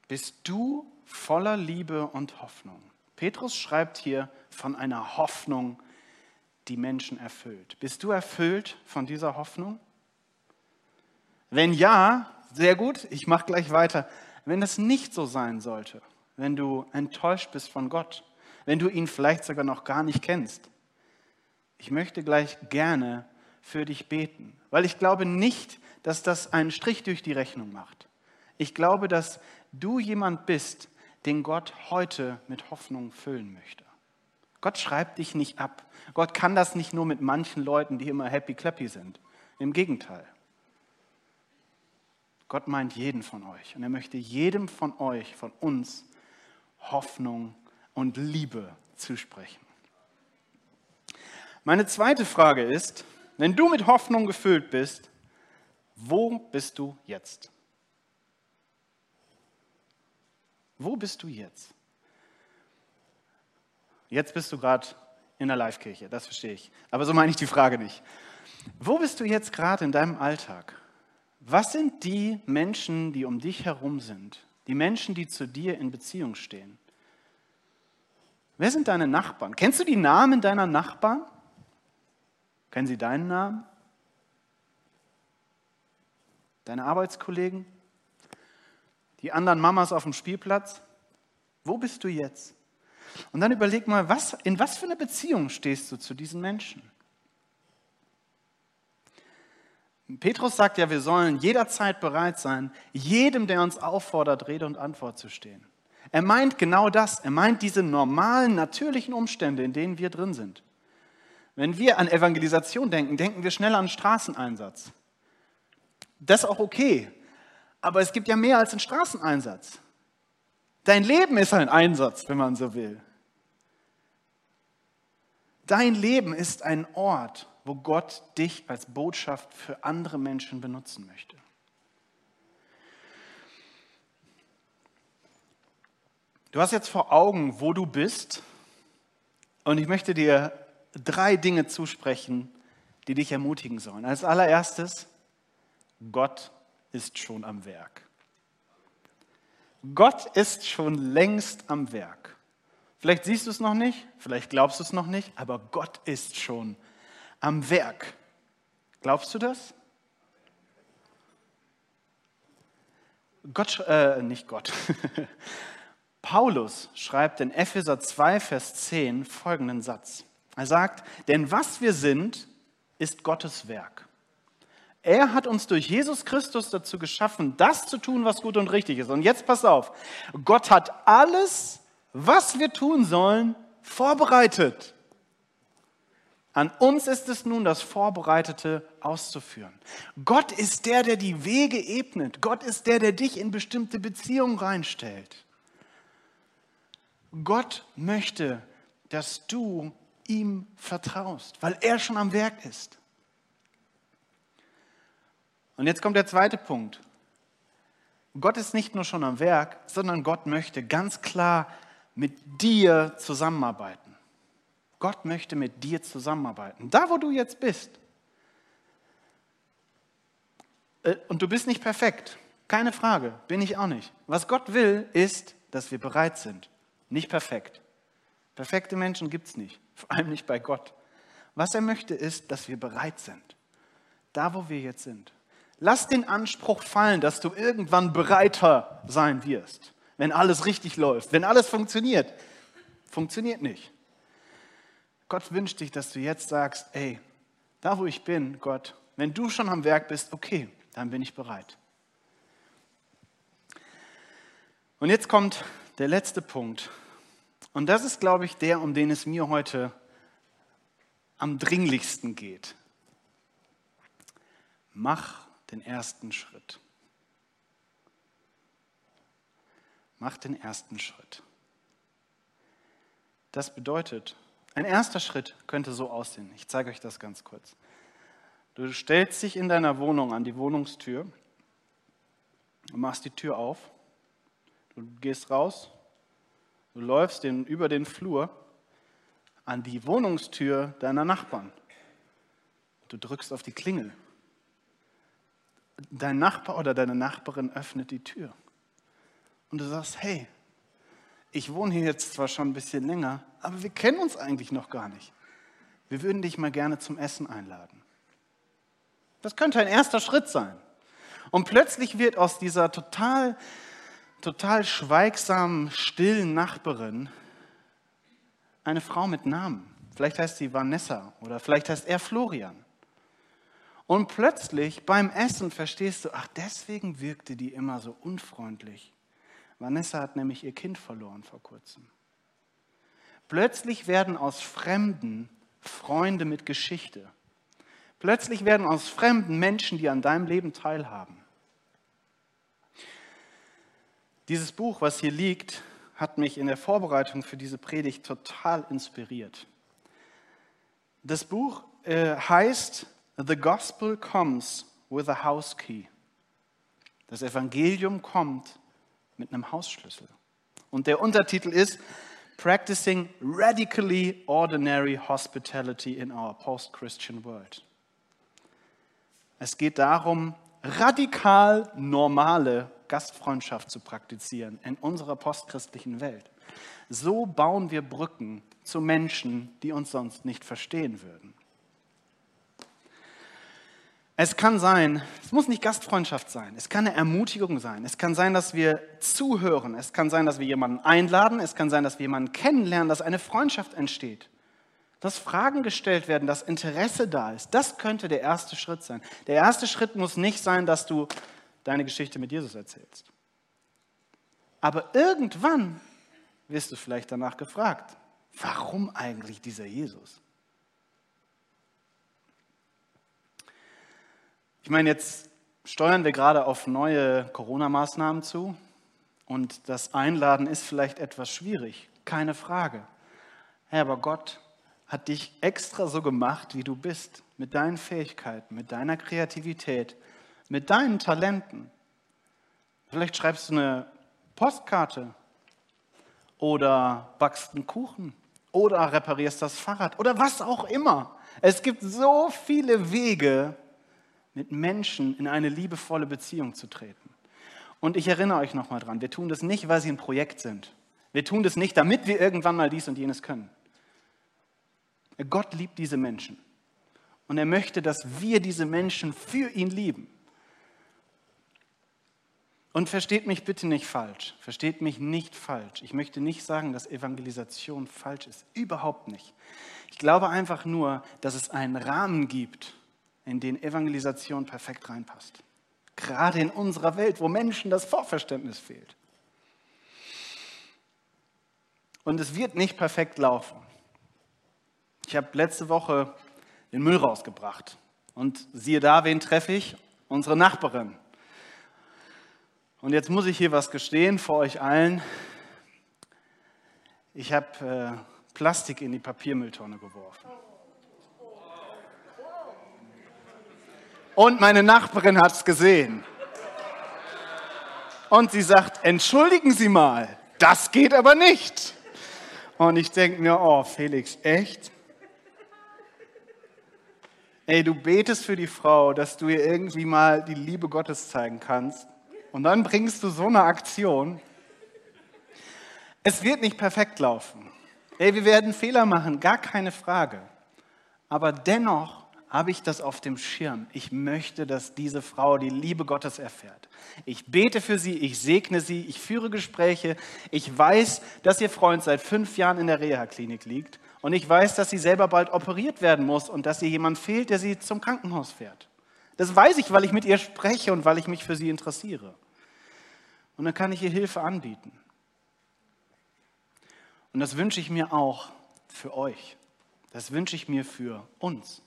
Speaker 1: Bist du voller Liebe und Hoffnung? Petrus schreibt hier von einer Hoffnung, die Menschen erfüllt. Bist du erfüllt von dieser Hoffnung? Wenn ja, sehr gut, ich mache gleich weiter. Wenn das nicht so sein sollte, wenn du enttäuscht bist von Gott, wenn du ihn vielleicht sogar noch gar nicht kennst, ich möchte gleich gerne für dich beten, weil ich glaube nicht, dass das einen Strich durch die Rechnung macht. Ich glaube, dass du jemand bist, den Gott heute mit Hoffnung füllen möchte. Gott schreibt dich nicht ab. Gott kann das nicht nur mit manchen Leuten, die immer happy clappy sind. Im Gegenteil. Gott meint jeden von euch und er möchte jedem von euch, von uns, Hoffnung und Liebe zusprechen. Meine zweite Frage ist, wenn du mit Hoffnung gefüllt bist, wo bist du jetzt? Wo bist du jetzt? Jetzt bist du gerade in der Live-Kirche, das verstehe ich. Aber so meine ich die Frage nicht. Wo bist du jetzt gerade in deinem Alltag? Was sind die Menschen, die um dich herum sind? Die Menschen, die zu dir in Beziehung stehen? Wer sind deine Nachbarn? Kennst du die Namen deiner Nachbarn? Kennen sie deinen Namen? Deine Arbeitskollegen? Die anderen Mamas auf dem Spielplatz? Wo bist du jetzt? Und dann überleg mal, was, in was für eine Beziehung stehst du zu diesen Menschen? Petrus sagt ja, wir sollen jederzeit bereit sein, jedem, der uns auffordert, Rede und Antwort zu stehen. Er meint genau das. Er meint diese normalen, natürlichen Umstände, in denen wir drin sind. Wenn wir an Evangelisation denken, denken wir schnell an Straßeneinsatz. Das ist auch okay. Aber es gibt ja mehr als einen Straßeneinsatz. Dein Leben ist ein Einsatz, wenn man so will. Dein Leben ist ein Ort, wo Gott dich als Botschaft für andere Menschen benutzen möchte. Du hast jetzt vor Augen, wo du bist. Und ich möchte dir drei Dinge zusprechen, die dich ermutigen sollen. Als allererstes, Gott ist schon am Werk. Gott ist schon längst am Werk. Vielleicht siehst du es noch nicht, vielleicht glaubst du es noch nicht, aber Gott ist schon am Werk. Glaubst du das? Gott, äh, nicht Gott. *laughs* Paulus schreibt in Epheser 2, Vers 10 folgenden Satz. Er sagt, denn was wir sind, ist Gottes Werk. Er hat uns durch Jesus Christus dazu geschaffen, das zu tun, was gut und richtig ist. Und jetzt pass auf, Gott hat alles, was wir tun sollen, vorbereitet. An uns ist es nun, das Vorbereitete auszuführen. Gott ist der, der die Wege ebnet. Gott ist der, der dich in bestimmte Beziehungen reinstellt. Gott möchte, dass du ihm vertraust, weil er schon am Werk ist. Und jetzt kommt der zweite Punkt. Gott ist nicht nur schon am Werk, sondern Gott möchte ganz klar mit dir zusammenarbeiten. Gott möchte mit dir zusammenarbeiten. Da, wo du jetzt bist. Äh, und du bist nicht perfekt. Keine Frage, bin ich auch nicht. Was Gott will, ist, dass wir bereit sind. Nicht perfekt. Perfekte Menschen gibt es nicht, vor allem nicht bei Gott. Was er möchte, ist, dass wir bereit sind. Da, wo wir jetzt sind. Lass den Anspruch fallen, dass du irgendwann bereiter sein wirst, wenn alles richtig läuft, wenn alles funktioniert. Funktioniert nicht. Gott wünscht dich, dass du jetzt sagst, ey, da wo ich bin, Gott, wenn du schon am Werk bist, okay, dann bin ich bereit. Und jetzt kommt der letzte Punkt. Und das ist, glaube ich, der, um den es mir heute am dringlichsten geht. Mach den ersten Schritt. Mach den ersten Schritt. Das bedeutet, ein erster Schritt könnte so aussehen. Ich zeige euch das ganz kurz. Du stellst dich in deiner Wohnung an die Wohnungstür und machst die Tür auf. Du gehst raus, du läufst den, über den Flur an die Wohnungstür deiner Nachbarn. Du drückst auf die Klingel. Dein Nachbar oder deine Nachbarin öffnet die Tür. Und du sagst, hey, ich wohne hier jetzt zwar schon ein bisschen länger, aber wir kennen uns eigentlich noch gar nicht. Wir würden dich mal gerne zum Essen einladen. Das könnte ein erster Schritt sein. Und plötzlich wird aus dieser total, total schweigsamen, stillen Nachbarin eine Frau mit Namen. Vielleicht heißt sie Vanessa oder vielleicht heißt er Florian. Und plötzlich beim Essen verstehst du, ach, deswegen wirkte die immer so unfreundlich. Vanessa hat nämlich ihr Kind verloren vor kurzem. Plötzlich werden aus Fremden Freunde mit Geschichte. Plötzlich werden aus Fremden Menschen, die an deinem Leben teilhaben. Dieses Buch, was hier liegt, hat mich in der Vorbereitung für diese Predigt total inspiriert. Das Buch äh, heißt The Gospel Comes with a House Key. Das Evangelium kommt mit einem Hausschlüssel. Und der Untertitel ist Practicing Radically Ordinary Hospitality in Our Post-Christian World. Es geht darum, radikal normale Gastfreundschaft zu praktizieren in unserer postchristlichen Welt. So bauen wir Brücken zu Menschen, die uns sonst nicht verstehen würden. Es kann sein, es muss nicht Gastfreundschaft sein, es kann eine Ermutigung sein, es kann sein, dass wir zuhören, es kann sein, dass wir jemanden einladen, es kann sein, dass wir jemanden kennenlernen, dass eine Freundschaft entsteht dass Fragen gestellt werden, dass Interesse da ist. Das könnte der erste Schritt sein. Der erste Schritt muss nicht sein, dass du deine Geschichte mit Jesus erzählst. Aber irgendwann wirst du vielleicht danach gefragt, warum eigentlich dieser Jesus? Ich meine, jetzt steuern wir gerade auf neue Corona-Maßnahmen zu und das Einladen ist vielleicht etwas schwierig, keine Frage. aber Gott hat dich extra so gemacht, wie du bist, mit deinen Fähigkeiten, mit deiner Kreativität, mit deinen Talenten. Vielleicht schreibst du eine Postkarte oder backst einen Kuchen oder reparierst das Fahrrad oder was auch immer. Es gibt so viele Wege, mit Menschen in eine liebevolle Beziehung zu treten. Und ich erinnere euch nochmal dran, wir tun das nicht, weil sie ein Projekt sind. Wir tun das nicht, damit wir irgendwann mal dies und jenes können. Gott liebt diese Menschen. Und er möchte, dass wir diese Menschen für ihn lieben. Und versteht mich bitte nicht falsch. Versteht mich nicht falsch. Ich möchte nicht sagen, dass Evangelisation falsch ist. Überhaupt nicht. Ich glaube einfach nur, dass es einen Rahmen gibt, in den Evangelisation perfekt reinpasst. Gerade in unserer Welt, wo Menschen das Vorverständnis fehlt. Und es wird nicht perfekt laufen. Ich habe letzte Woche den Müll rausgebracht. Und siehe da, wen treffe ich? Unsere Nachbarin. Und jetzt muss ich hier was gestehen vor euch allen. Ich habe äh, Plastik in die Papiermülltonne geworfen. Und meine Nachbarin hat es gesehen. Und sie sagt, entschuldigen Sie mal, das geht aber nicht. Und ich denke mir, oh Felix, echt? Ey, du betest für die Frau, dass du ihr irgendwie mal die Liebe Gottes zeigen kannst. Und dann bringst du so eine Aktion. Es wird nicht perfekt laufen. Ey, wir werden Fehler machen, gar keine Frage. aber dennoch habe ich das auf dem Schirm. Ich möchte, dass diese Frau die Liebe Gottes erfährt. Ich bete für sie, ich segne sie, ich führe Gespräche. Ich weiß, dass ihr Freund seit fünf Jahren in der Reha-Klinik liegt. Und ich weiß, dass sie selber bald operiert werden muss und dass ihr jemand fehlt, der sie zum Krankenhaus fährt. Das weiß ich, weil ich mit ihr spreche und weil ich mich für sie interessiere. Und dann kann ich ihr Hilfe anbieten. Und das wünsche ich mir auch für euch. Das wünsche ich mir für uns.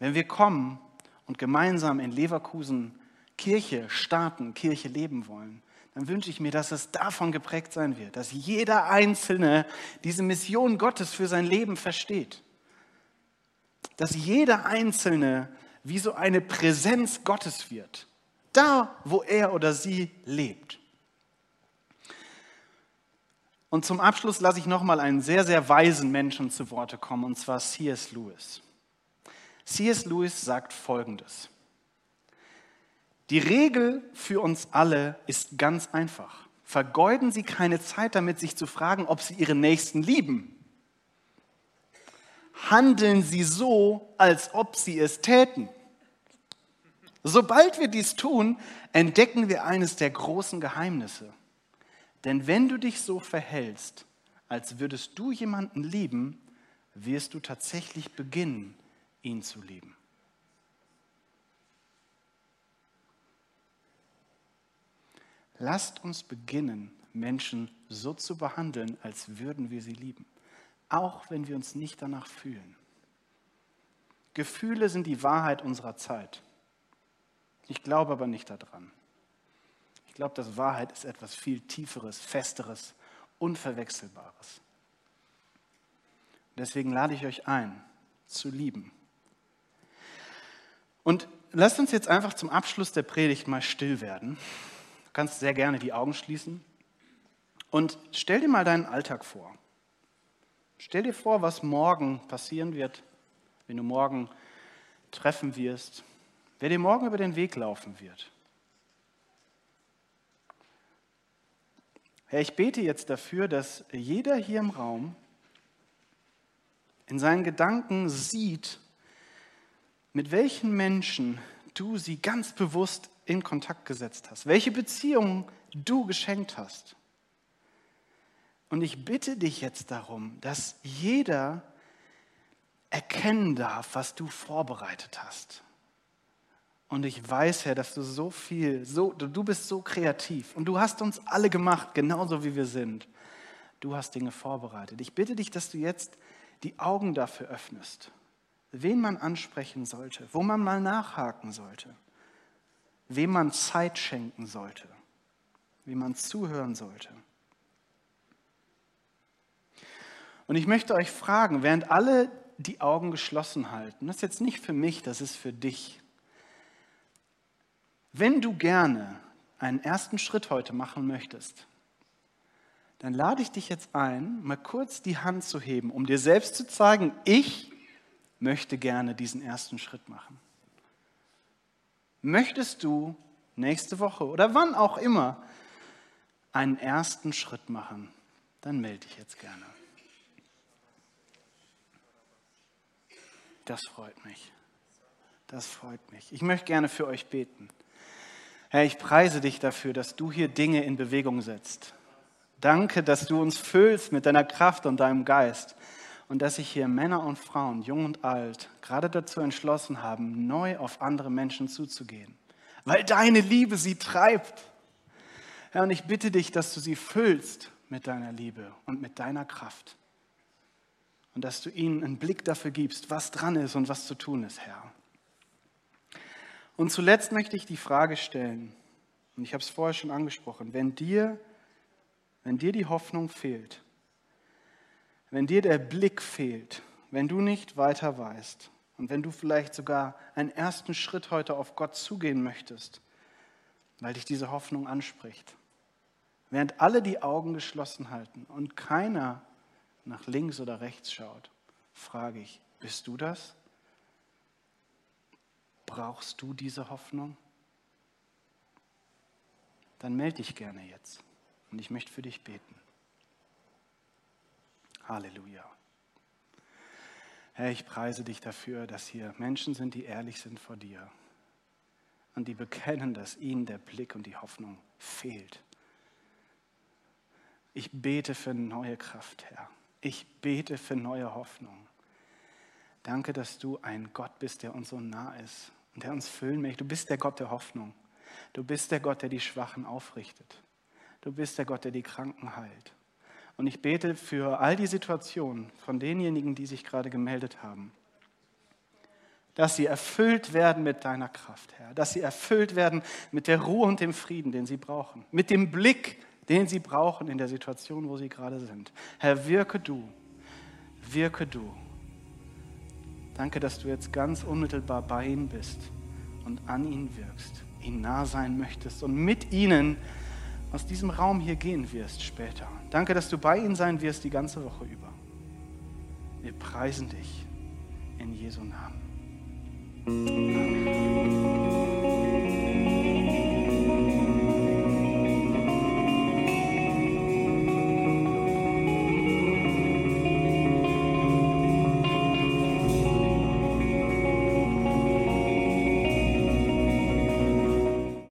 Speaker 1: Wenn wir kommen und gemeinsam in Leverkusen Kirche starten, Kirche leben wollen, dann wünsche ich mir, dass es davon geprägt sein wird, dass jeder Einzelne diese Mission Gottes für sein Leben versteht. Dass jeder Einzelne wie so eine Präsenz Gottes wird, da wo er oder sie lebt. Und zum Abschluss lasse ich nochmal einen sehr, sehr weisen Menschen zu Worte kommen, und zwar C.S. Lewis. C.S. Lewis sagt Folgendes. Die Regel für uns alle ist ganz einfach. Vergeuden Sie keine Zeit damit, sich zu fragen, ob Sie Ihren Nächsten lieben. Handeln Sie so, als ob Sie es täten. Sobald wir dies tun, entdecken wir eines der großen Geheimnisse. Denn wenn du dich so verhältst, als würdest du jemanden lieben, wirst du tatsächlich beginnen, ihn zu lieben. Lasst uns beginnen, Menschen so zu behandeln, als würden wir sie lieben, auch wenn wir uns nicht danach fühlen. Gefühle sind die Wahrheit unserer Zeit. Ich glaube aber nicht daran. Ich glaube, dass Wahrheit ist etwas viel Tieferes, Festeres, Unverwechselbares. Deswegen lade ich euch ein, zu lieben. Und lasst uns jetzt einfach zum Abschluss der Predigt mal still werden. Du kannst sehr gerne die Augen schließen. Und stell dir mal deinen Alltag vor. Stell dir vor, was morgen passieren wird, wenn du morgen treffen wirst, wer dir morgen über den Weg laufen wird. Herr, ich bete jetzt dafür, dass jeder hier im Raum in seinen Gedanken sieht, mit welchen Menschen du sie ganz bewusst in Kontakt gesetzt hast, welche Beziehungen du geschenkt hast. Und ich bitte dich jetzt darum, dass jeder erkennen darf, was du vorbereitet hast. Und ich weiß, Herr, dass du so viel, so, du bist so kreativ und du hast uns alle gemacht, genauso wie wir sind. Du hast Dinge vorbereitet. Ich bitte dich, dass du jetzt die Augen dafür öffnest, wen man ansprechen sollte, wo man mal nachhaken sollte, wem man Zeit schenken sollte, wie man zuhören sollte. Und ich möchte euch fragen, während alle die Augen geschlossen halten, das ist jetzt nicht für mich, das ist für dich. Wenn du gerne einen ersten Schritt heute machen möchtest, dann lade ich dich jetzt ein, mal kurz die Hand zu heben, um dir selbst zu zeigen, ich möchte gerne diesen ersten Schritt machen. Möchtest du nächste Woche oder wann auch immer einen ersten Schritt machen, dann melde dich jetzt gerne. Das freut mich. Das freut mich. Ich möchte gerne für euch beten. Herr, ich preise dich dafür, dass du hier Dinge in Bewegung setzt. Danke, dass du uns füllst mit deiner Kraft und deinem Geist und dass sich hier Männer und Frauen, jung und alt, gerade dazu entschlossen haben, neu auf andere Menschen zuzugehen, weil deine Liebe sie treibt. Herr, und ich bitte dich, dass du sie füllst mit deiner Liebe und mit deiner Kraft und dass du ihnen einen Blick dafür gibst, was dran ist und was zu tun ist, Herr. Und zuletzt möchte ich die Frage stellen, und ich habe es vorher schon angesprochen, wenn dir, wenn dir die Hoffnung fehlt, wenn dir der Blick fehlt, wenn du nicht weiter weißt und wenn du vielleicht sogar einen ersten Schritt heute auf Gott zugehen möchtest, weil dich diese Hoffnung anspricht, während alle die Augen geschlossen halten und keiner nach links oder rechts schaut, frage ich, bist du das? Brauchst du diese Hoffnung? Dann melde dich gerne jetzt und ich möchte für dich beten. Halleluja. Herr, ich preise dich dafür, dass hier Menschen sind, die ehrlich sind vor dir und die bekennen, dass ihnen der Blick und die Hoffnung fehlt. Ich bete für neue Kraft, Herr. Ich bete für neue Hoffnung. Danke, dass du ein Gott bist, der uns so nah ist und der uns füllen möchte. Du bist der Gott der Hoffnung. Du bist der Gott, der die Schwachen aufrichtet. Du bist der Gott, der die Kranken heilt. Und ich bete für all die Situationen von denjenigen, die sich gerade gemeldet haben, dass sie erfüllt werden mit deiner Kraft, Herr, dass sie erfüllt werden mit der Ruhe und dem Frieden, den sie brauchen, mit dem Blick, den sie brauchen in der Situation, wo sie gerade sind. Herr, wirke du, wirke du. Danke, dass du jetzt ganz unmittelbar bei ihnen bist und an ihnen wirkst, ihnen nah sein möchtest und mit ihnen aus diesem Raum hier gehen wirst später. Danke, dass du bei ihnen sein wirst die ganze Woche über. Wir preisen dich in Jesu Namen. Amen.